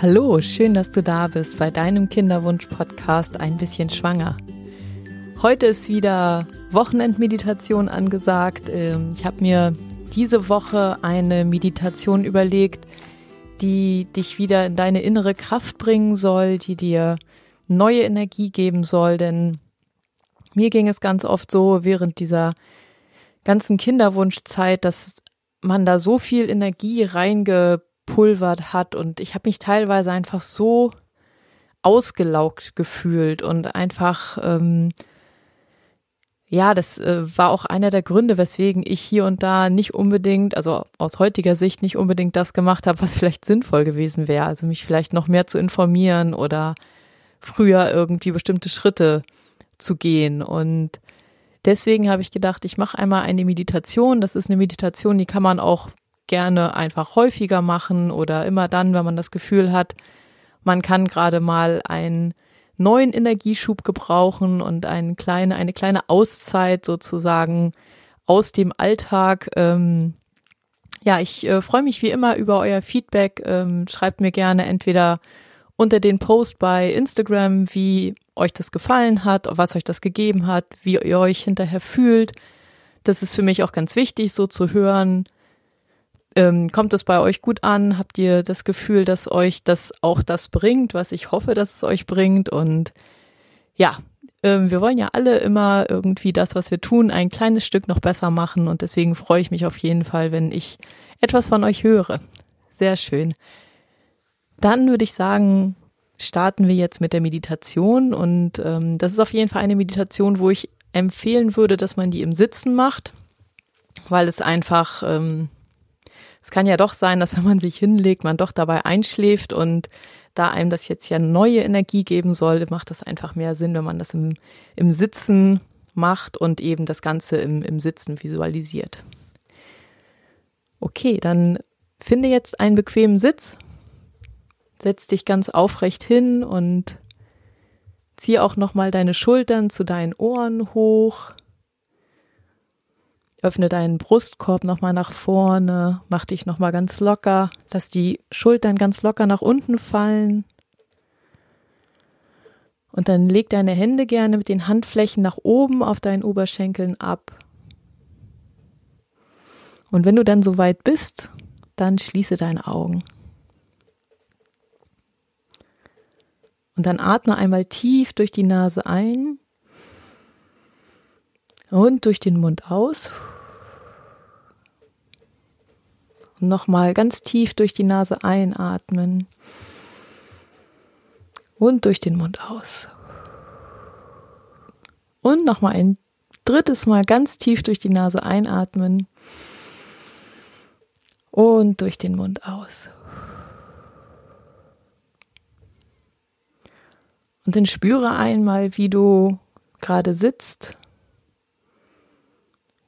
Hallo, schön, dass du da bist bei deinem Kinderwunsch-Podcast Ein bisschen schwanger. Heute ist wieder Wochenendmeditation angesagt. Ähm, ich habe mir diese Woche eine Meditation überlegt, die dich wieder in deine innere Kraft bringen soll, die dir neue Energie geben soll, denn mir ging es ganz oft so während dieser ganzen Kinderwunschzeit, dass man da so viel Energie reingepulvert hat und ich habe mich teilweise einfach so ausgelaugt gefühlt und einfach ähm, ja, das äh, war auch einer der Gründe, weswegen ich hier und da nicht unbedingt, also aus heutiger Sicht nicht unbedingt das gemacht habe, was vielleicht sinnvoll gewesen wäre. Also mich vielleicht noch mehr zu informieren oder früher irgendwie bestimmte Schritte zu gehen. Und deswegen habe ich gedacht, ich mache einmal eine Meditation. Das ist eine Meditation, die kann man auch gerne einfach häufiger machen oder immer dann, wenn man das Gefühl hat, man kann gerade mal ein neuen Energieschub gebrauchen und eine kleine, eine kleine Auszeit sozusagen aus dem Alltag. Ähm, ja, ich äh, freue mich wie immer über euer Feedback. Ähm, schreibt mir gerne entweder unter den Post bei Instagram, wie euch das gefallen hat, was euch das gegeben hat, wie ihr euch hinterher fühlt. Das ist für mich auch ganz wichtig, so zu hören, ähm, kommt es bei euch gut an? Habt ihr das Gefühl, dass euch das auch das bringt, was ich hoffe, dass es euch bringt? Und ja, ähm, wir wollen ja alle immer irgendwie das, was wir tun, ein kleines Stück noch besser machen. Und deswegen freue ich mich auf jeden Fall, wenn ich etwas von euch höre. Sehr schön. Dann würde ich sagen, starten wir jetzt mit der Meditation. Und ähm, das ist auf jeden Fall eine Meditation, wo ich empfehlen würde, dass man die im Sitzen macht, weil es einfach ähm, es kann ja doch sein, dass wenn man sich hinlegt, man doch dabei einschläft und da einem das jetzt ja neue Energie geben soll, macht das einfach mehr Sinn, wenn man das im, im Sitzen macht und eben das Ganze im, im Sitzen visualisiert. Okay, dann finde jetzt einen bequemen Sitz, setz dich ganz aufrecht hin und zieh auch nochmal deine Schultern zu deinen Ohren hoch Öffne deinen Brustkorb nochmal nach vorne, mach dich nochmal ganz locker, lass die Schultern ganz locker nach unten fallen. Und dann leg deine Hände gerne mit den Handflächen nach oben auf deinen Oberschenkeln ab. Und wenn du dann soweit bist, dann schließe deine Augen. Und dann atme einmal tief durch die Nase ein und durch den Mund aus. Und nochmal ganz tief durch die Nase einatmen. Und durch den Mund aus. Und nochmal ein drittes Mal ganz tief durch die Nase einatmen. Und durch den Mund aus. Und dann spüre einmal, wie du gerade sitzt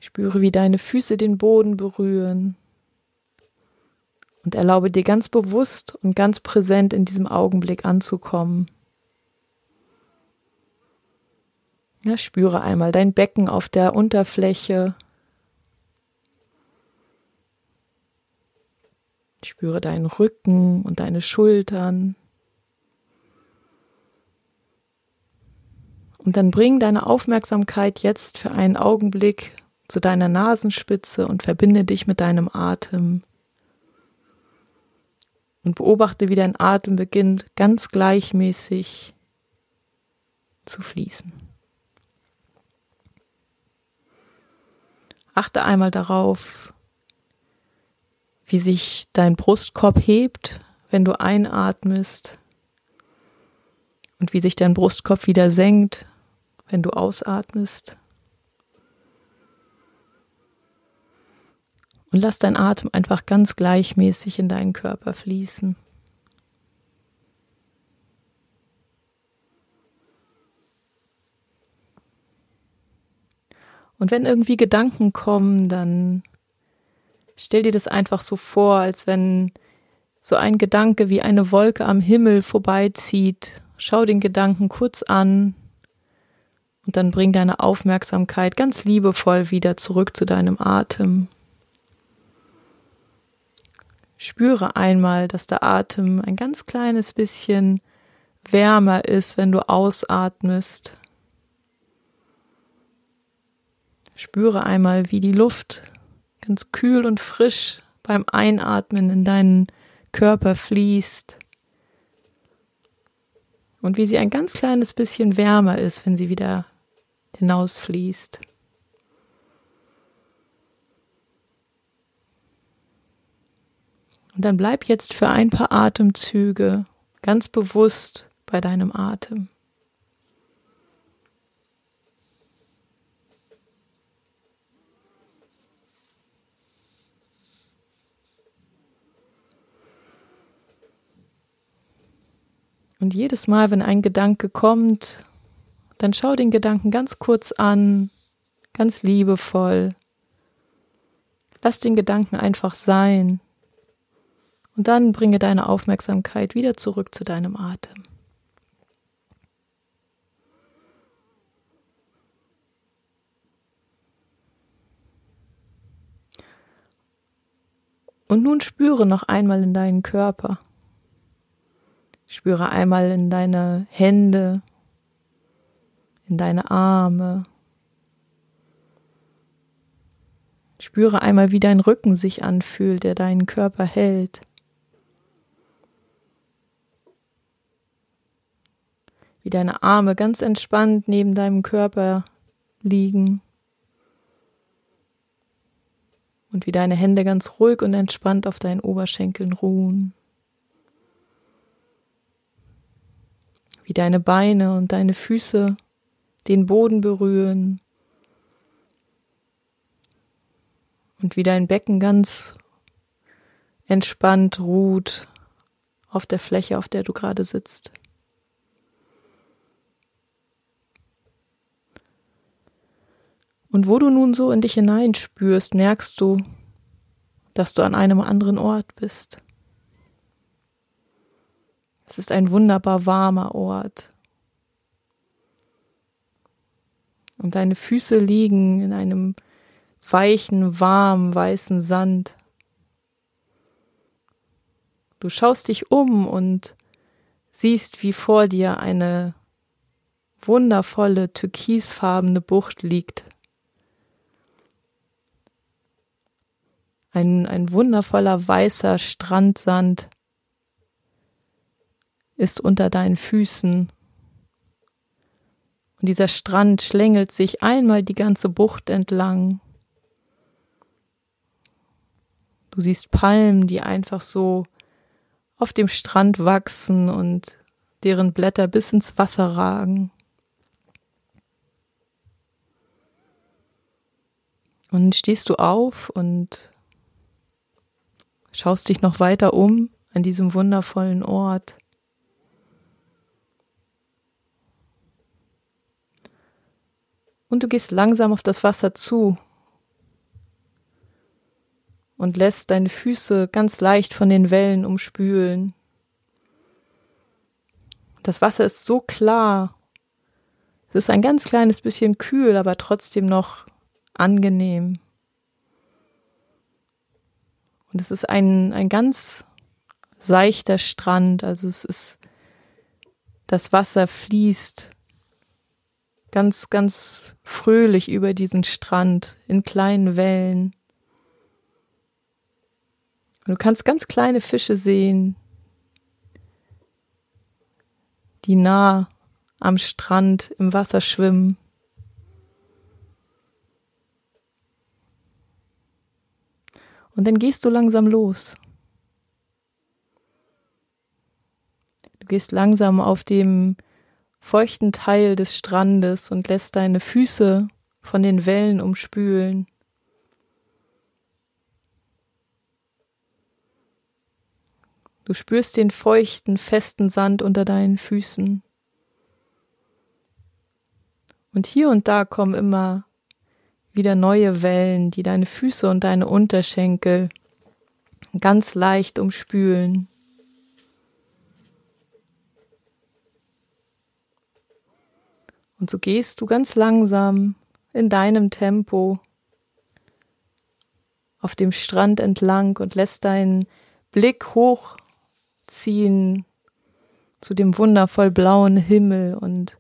Spüre, wie deine Füße den Boden berühren. Und erlaube dir ganz bewusst und ganz präsent in diesem Augenblick anzukommen. Ja, spüre einmal dein Becken auf der Unterfläche. Spüre deinen Rücken und deine Schultern. Und dann bring deine Aufmerksamkeit jetzt für einen Augenblick zu deiner Nasenspitze und verbinde dich mit deinem Atem. Und beobachte, wie dein Atem beginnt ganz gleichmäßig zu fließen. Achte einmal darauf, wie sich dein Brustkorb hebt, wenn du einatmest und wie sich dein Brustkorb wieder senkt, wenn du ausatmest. Und lass dein Atem einfach ganz gleichmäßig in deinen Körper fließen. Und wenn irgendwie Gedanken kommen, dann stell dir das einfach so vor, als wenn so ein Gedanke wie eine Wolke am Himmel vorbeizieht. Schau den Gedanken kurz an und dann bring deine Aufmerksamkeit ganz liebevoll wieder zurück zu deinem Atem. Spüre einmal, dass der Atem ein ganz kleines bisschen wärmer ist, wenn du ausatmest. Spüre einmal, wie die Luft ganz kühl und frisch beim Einatmen in deinen Körper fließt und wie sie ein ganz kleines bisschen wärmer ist, wenn sie wieder hinausfließt. Und dann bleib jetzt für ein paar Atemzüge ganz bewusst bei deinem Atem. Und jedes Mal, wenn ein Gedanke kommt, dann schau den Gedanken ganz kurz an, ganz liebevoll. Lass den Gedanken einfach sein. Und dann bringe deine Aufmerksamkeit wieder zurück zu deinem Atem. Und nun spüre noch einmal in deinen Körper. Spüre einmal in deine Hände, in deine Arme. Spüre einmal, wie dein Rücken sich anfühlt, der deinen Körper hält. Wie deine Arme ganz entspannt neben deinem Körper liegen. Und wie deine Hände ganz ruhig und entspannt auf deinen Oberschenkeln ruhen. wie deine Beine und deine Füße den Boden berühren und wie dein Becken ganz entspannt ruht auf der Fläche, auf der du gerade sitzt. Und wo du nun so in dich hineinspürst, merkst du, dass du an einem anderen Ort bist. Es ist ein wunderbar warmer Ort. Und deine Füße liegen in einem weichen, warmen, weißen Sand. Du schaust dich um und siehst, wie vor dir eine wundervolle türkisfarbene Bucht liegt. Ein, ein wundervoller weißer Strandsand ist unter deinen Füßen. Und dieser Strand schlängelt sich einmal die ganze Bucht entlang. Du siehst Palmen, die einfach so auf dem Strand wachsen und deren Blätter bis ins Wasser ragen. Und stehst du auf und schaust dich noch weiter um an diesem wundervollen Ort. Und du gehst langsam auf das Wasser zu und lässt deine Füße ganz leicht von den Wellen umspülen. Das Wasser ist so klar. Es ist ein ganz kleines bisschen kühl, aber trotzdem noch angenehm. Und es ist ein, ein ganz seichter Strand, also es ist, das Wasser fließt ganz, ganz fröhlich über diesen Strand in kleinen Wellen. Und du kannst ganz kleine Fische sehen, die nah am Strand im Wasser schwimmen. Und dann gehst du langsam los. Du gehst langsam auf dem feuchten Teil des Strandes und lässt deine Füße von den Wellen umspülen. Du spürst den feuchten, festen Sand unter deinen Füßen. Und hier und da kommen immer wieder neue Wellen, die deine Füße und deine Unterschenkel ganz leicht umspülen. Und so gehst du ganz langsam in deinem Tempo auf dem Strand entlang und lässt deinen Blick hochziehen zu dem wundervoll blauen Himmel und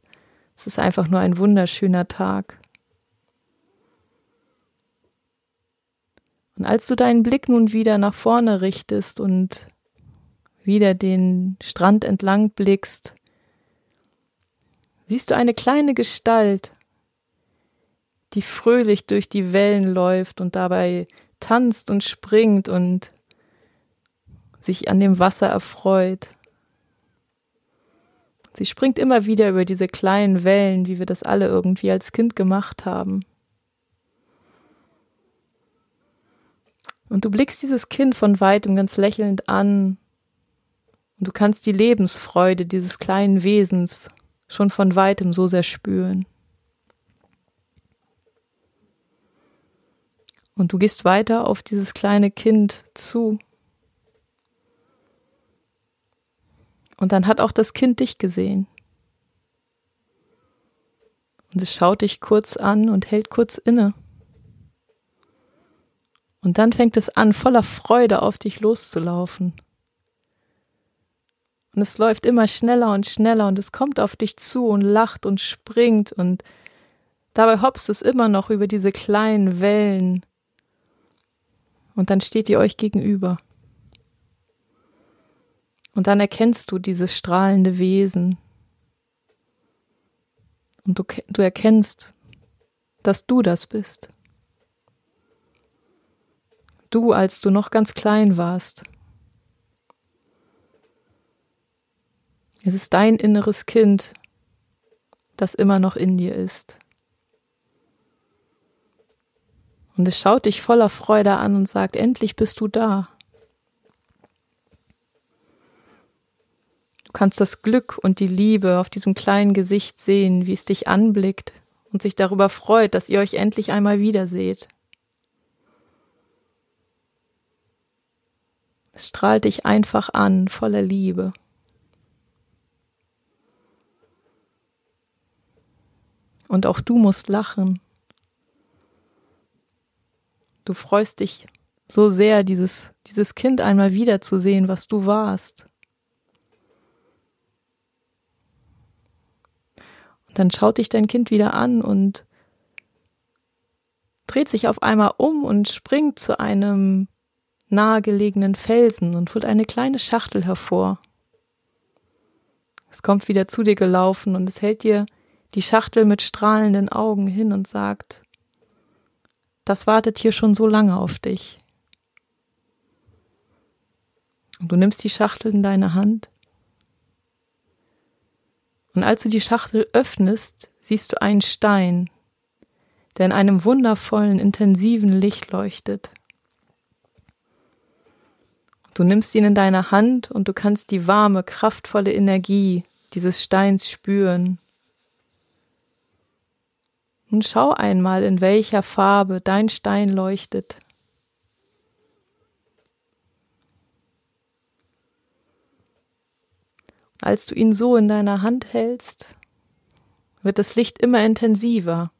es ist einfach nur ein wunderschöner Tag. Und als du deinen Blick nun wieder nach vorne richtest und wieder den Strand entlang blickst, siehst du eine kleine Gestalt, die fröhlich durch die Wellen läuft und dabei tanzt und springt und sich an dem Wasser erfreut. Sie springt immer wieder über diese kleinen Wellen, wie wir das alle irgendwie als Kind gemacht haben. Und du blickst dieses Kind von weitem ganz lächelnd an und du kannst die Lebensfreude dieses kleinen Wesens schon von weitem so sehr spüren. Und du gehst weiter auf dieses kleine Kind zu. Und dann hat auch das Kind dich gesehen. Und es schaut dich kurz an und hält kurz inne. Und dann fängt es an, voller Freude auf dich loszulaufen. Und es läuft immer schneller und schneller und es kommt auf dich zu und lacht und springt und dabei hopst es immer noch über diese kleinen Wellen und dann steht ihr euch gegenüber. Und dann erkennst du dieses strahlende Wesen. Und du, du erkennst, dass du das bist. Du, als du noch ganz klein warst. Es ist dein inneres Kind, das immer noch in dir ist. Und es schaut dich voller Freude an und sagt, endlich bist du da. Du kannst das Glück und die Liebe auf diesem kleinen Gesicht sehen, wie es dich anblickt und sich darüber freut, dass ihr euch endlich einmal wiederseht. Es strahlt dich einfach an, voller Liebe. Und auch du musst lachen. Du freust dich so sehr, dieses, dieses Kind einmal wiederzusehen, was du warst. Und dann schaut dich dein Kind wieder an und dreht sich auf einmal um und springt zu einem nahegelegenen Felsen und holt eine kleine Schachtel hervor. Es kommt wieder zu dir gelaufen und es hält dir die Schachtel mit strahlenden Augen hin und sagt, das wartet hier schon so lange auf dich. Und du nimmst die Schachtel in deine Hand. Und als du die Schachtel öffnest, siehst du einen Stein, der in einem wundervollen, intensiven Licht leuchtet. Du nimmst ihn in deine Hand und du kannst die warme, kraftvolle Energie dieses Steins spüren und schau einmal, in welcher Farbe dein Stein leuchtet. Als du ihn so in deiner Hand hältst, wird das Licht immer intensiver.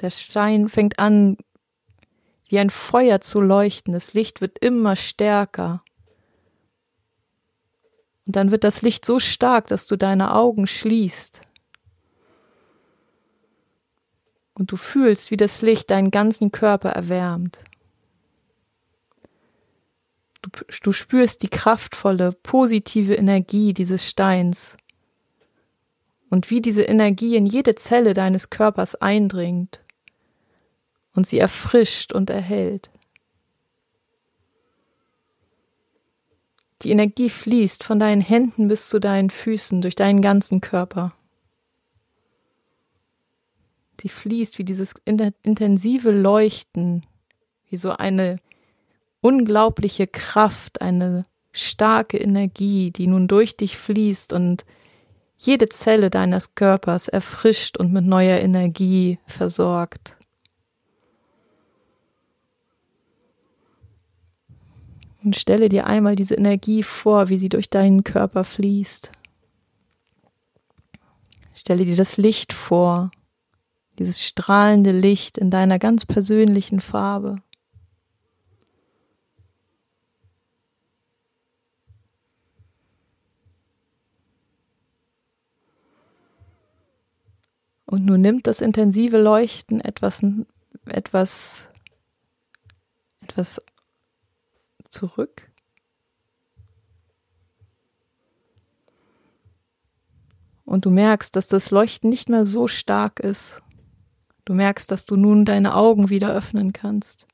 Der Stein fängt an, wie ein Feuer zu leuchten. Das Licht wird immer stärker. Und dann wird das Licht so stark, dass du deine Augen schließt. und du fühlst, wie das Licht deinen ganzen Körper erwärmt. Du, du, spürst die kraftvolle, positive Energie dieses Steins und wie diese Energie in jede Zelle deines Körpers eindringt und sie erfrischt und erhält. Die Energie fließt von deinen Händen bis zu deinen Füßen durch deinen ganzen Körper. Sie fließt wie dieses intensive Leuchten, wie so eine unglaubliche Kraft, eine starke Energie, die nun durch dich fließt und jede Zelle deines Körpers erfrischt und mit neuer Energie versorgt. Und stelle dir einmal diese Energie vor, wie sie durch deinen Körper fließt. Stelle dir das Licht vor, dieses strahlende Licht in deiner ganz persönlichen Farbe. Und nun nimmt das intensive Leuchten etwas, etwas, etwas zurück. Und du merkst, dass das Leuchten nicht mehr so stark ist. Du merkst, dass du nun deine Augen wieder öffnen kannst.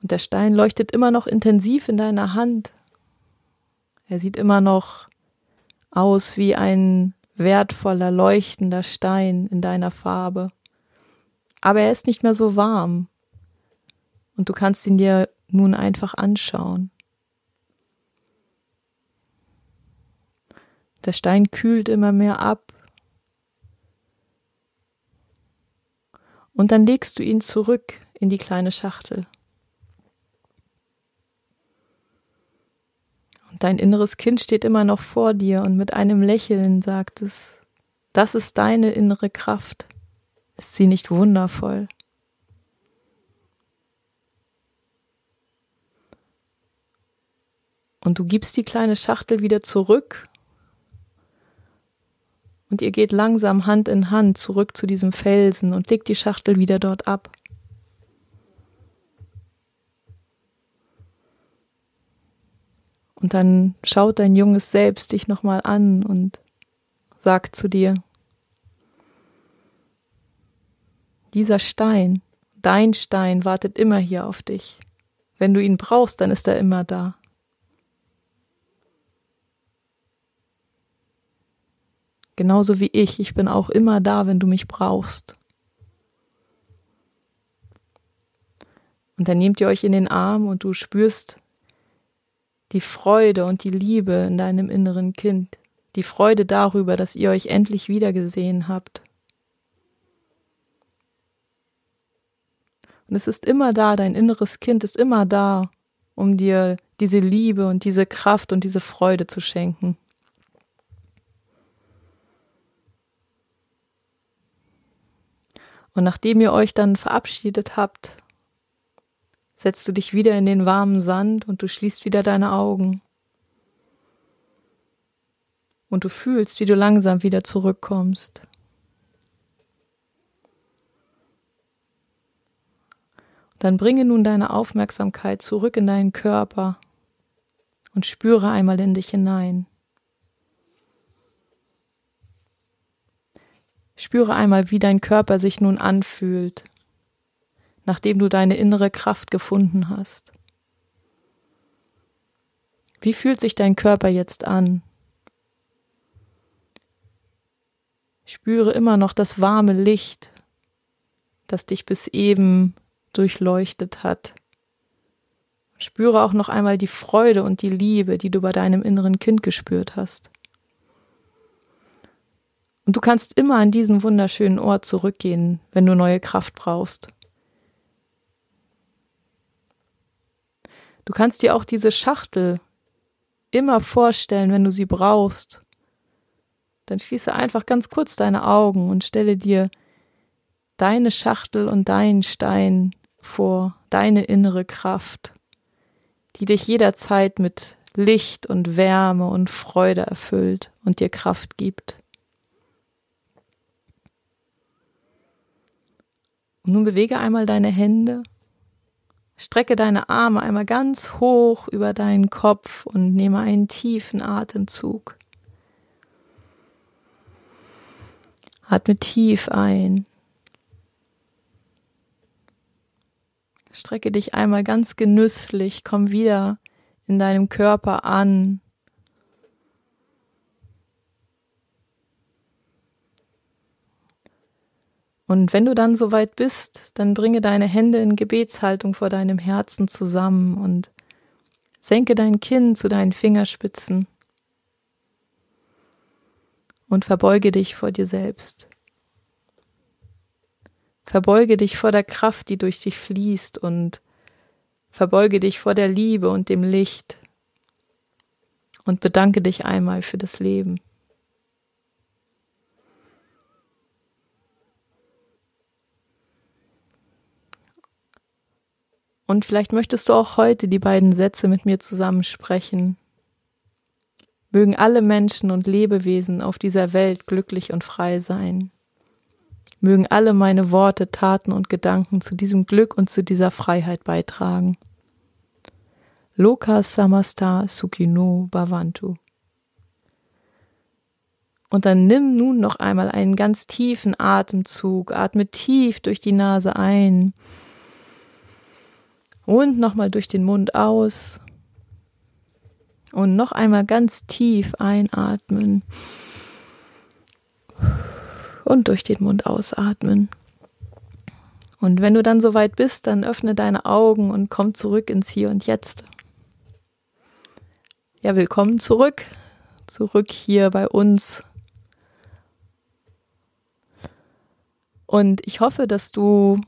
Und der Stein leuchtet immer noch intensiv in deiner Hand. Er sieht immer noch aus wie ein wertvoller, leuchtender Stein in deiner Farbe. Aber er ist nicht mehr so warm. Und du kannst ihn dir nun einfach anschauen. Der Stein kühlt immer mehr ab. Und dann legst du ihn zurück in die kleine Schachtel. Und dein inneres Kind steht immer noch vor dir und mit einem Lächeln sagt es, das ist deine innere Kraft. Ist sie nicht wundervoll? Und du gibst die kleine Schachtel wieder zurück und ihr geht langsam Hand in Hand zurück zu diesem Felsen und legt die Schachtel wieder dort ab. Und dann schaut dein junges Selbst dich nochmal an und sagt zu dir, dieser Stein, dein Stein wartet immer hier auf dich. Wenn du ihn brauchst, dann ist er immer da. Genauso wie ich, ich bin auch immer da, wenn du mich brauchst. Und dann nehmt ihr euch in den Arm und du spürst die Freude und die Liebe in deinem inneren Kind, die Freude darüber, dass ihr euch endlich wiedergesehen habt. Und es ist immer da, dein inneres Kind ist immer da, um dir diese Liebe und diese Kraft und diese Freude zu schenken. Und nachdem ihr euch dann verabschiedet habt, setzt du dich wieder in den warmen Sand und du schließt wieder deine Augen. Und du fühlst, wie du langsam wieder zurückkommst. Dann bringe nun deine Aufmerksamkeit zurück in deinen Körper und spüre einmal in dich hinein. Spüre einmal, wie dein Körper sich nun anfühlt, nachdem du deine innere Kraft gefunden hast. Wie fühlt sich dein Körper jetzt an? Spüre immer noch das warme Licht, das dich bis eben durchleuchtet hat. Spüre auch noch einmal die Freude und die Liebe, die du bei deinem inneren Kind gespürt hast. Und du kannst immer an diesen wunderschönen Ort zurückgehen, wenn du neue Kraft brauchst. Du kannst dir auch diese Schachtel immer vorstellen, wenn du sie brauchst. Dann schließe einfach ganz kurz deine Augen und stelle dir deine Schachtel und deinen Stein vor, deine innere Kraft, die dich jederzeit mit Licht und Wärme und Freude erfüllt und dir Kraft gibt. Und nun bewege einmal deine Hände, strecke deine Arme einmal ganz hoch über deinen Kopf und nehme einen tiefen Atemzug. Atme tief ein. Strecke dich einmal ganz genüsslich, komm wieder in deinem Körper an Und wenn du dann soweit bist, dann bringe deine Hände in Gebetshaltung vor deinem Herzen zusammen und senke dein Kinn zu deinen Fingerspitzen und verbeuge dich vor dir selbst. Verbeuge dich vor der Kraft, die durch dich fließt und verbeuge dich vor der Liebe und dem Licht und bedanke dich einmal für das Leben. Und vielleicht möchtest du auch heute die beiden Sätze mit mir zusammen sprechen. Mögen alle Menschen und Lebewesen auf dieser Welt glücklich und frei sein. Mögen alle meine Worte, Taten und Gedanken zu diesem Glück und zu dieser Freiheit beitragen. Loka Samasta Sukino Bhavantu. Und dann nimm nun noch einmal einen ganz tiefen Atemzug, atme tief durch die Nase ein und nochmal durch den Mund aus. Und noch einmal ganz tief einatmen und durch den Mund ausatmen. Und wenn du dann soweit bist, dann öffne deine Augen und komm zurück ins Hier und Jetzt. Ja, willkommen zurück, zurück hier bei uns Und ich hoffe, dass du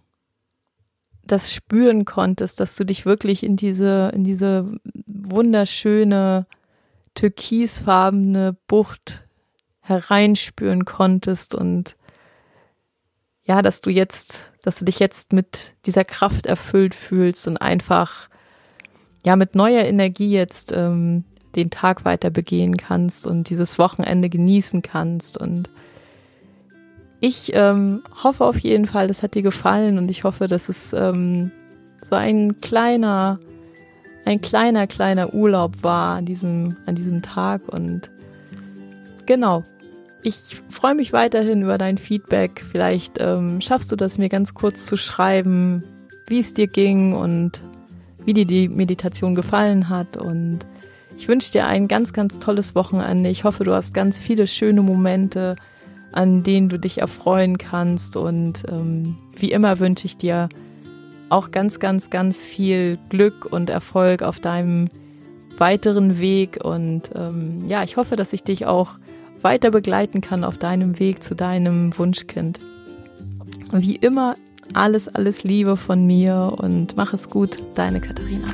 das spüren konntest, dass du dich wirklich in diese, in diese wunderschöne türkisfarbene Bucht hereinspüren konntest und ja, dass du jetzt, dass du dich jetzt mit dieser Kraft erfüllt fühlst und einfach ja mit neuer Energie jetzt ähm, den Tag weiter begehen kannst und dieses Wochenende genießen kannst und ich ähm, hoffe auf jeden Fall, das hat dir gefallen und ich hoffe, dass es ähm, so ein kleiner, ein kleiner, kleiner Urlaub war an diesem, an diesem Tag und genau. Ich freue mich weiterhin über dein Feedback. Vielleicht ähm, schaffst du das mir ganz kurz zu schreiben, wie es dir ging und wie dir die Meditation gefallen hat. Und ich wünsche dir ein ganz, ganz tolles Wochenende. Ich hoffe, du hast ganz viele schöne Momente an denen du dich erfreuen kannst. Und ähm, wie immer wünsche ich dir auch ganz, ganz, ganz viel Glück und Erfolg auf deinem weiteren Weg. Und ähm, ja, ich hoffe, dass ich dich auch weiter begleiten kann auf deinem Weg zu deinem Wunschkind. Wie immer, alles, alles Liebe von mir und mach es gut, deine Katharina.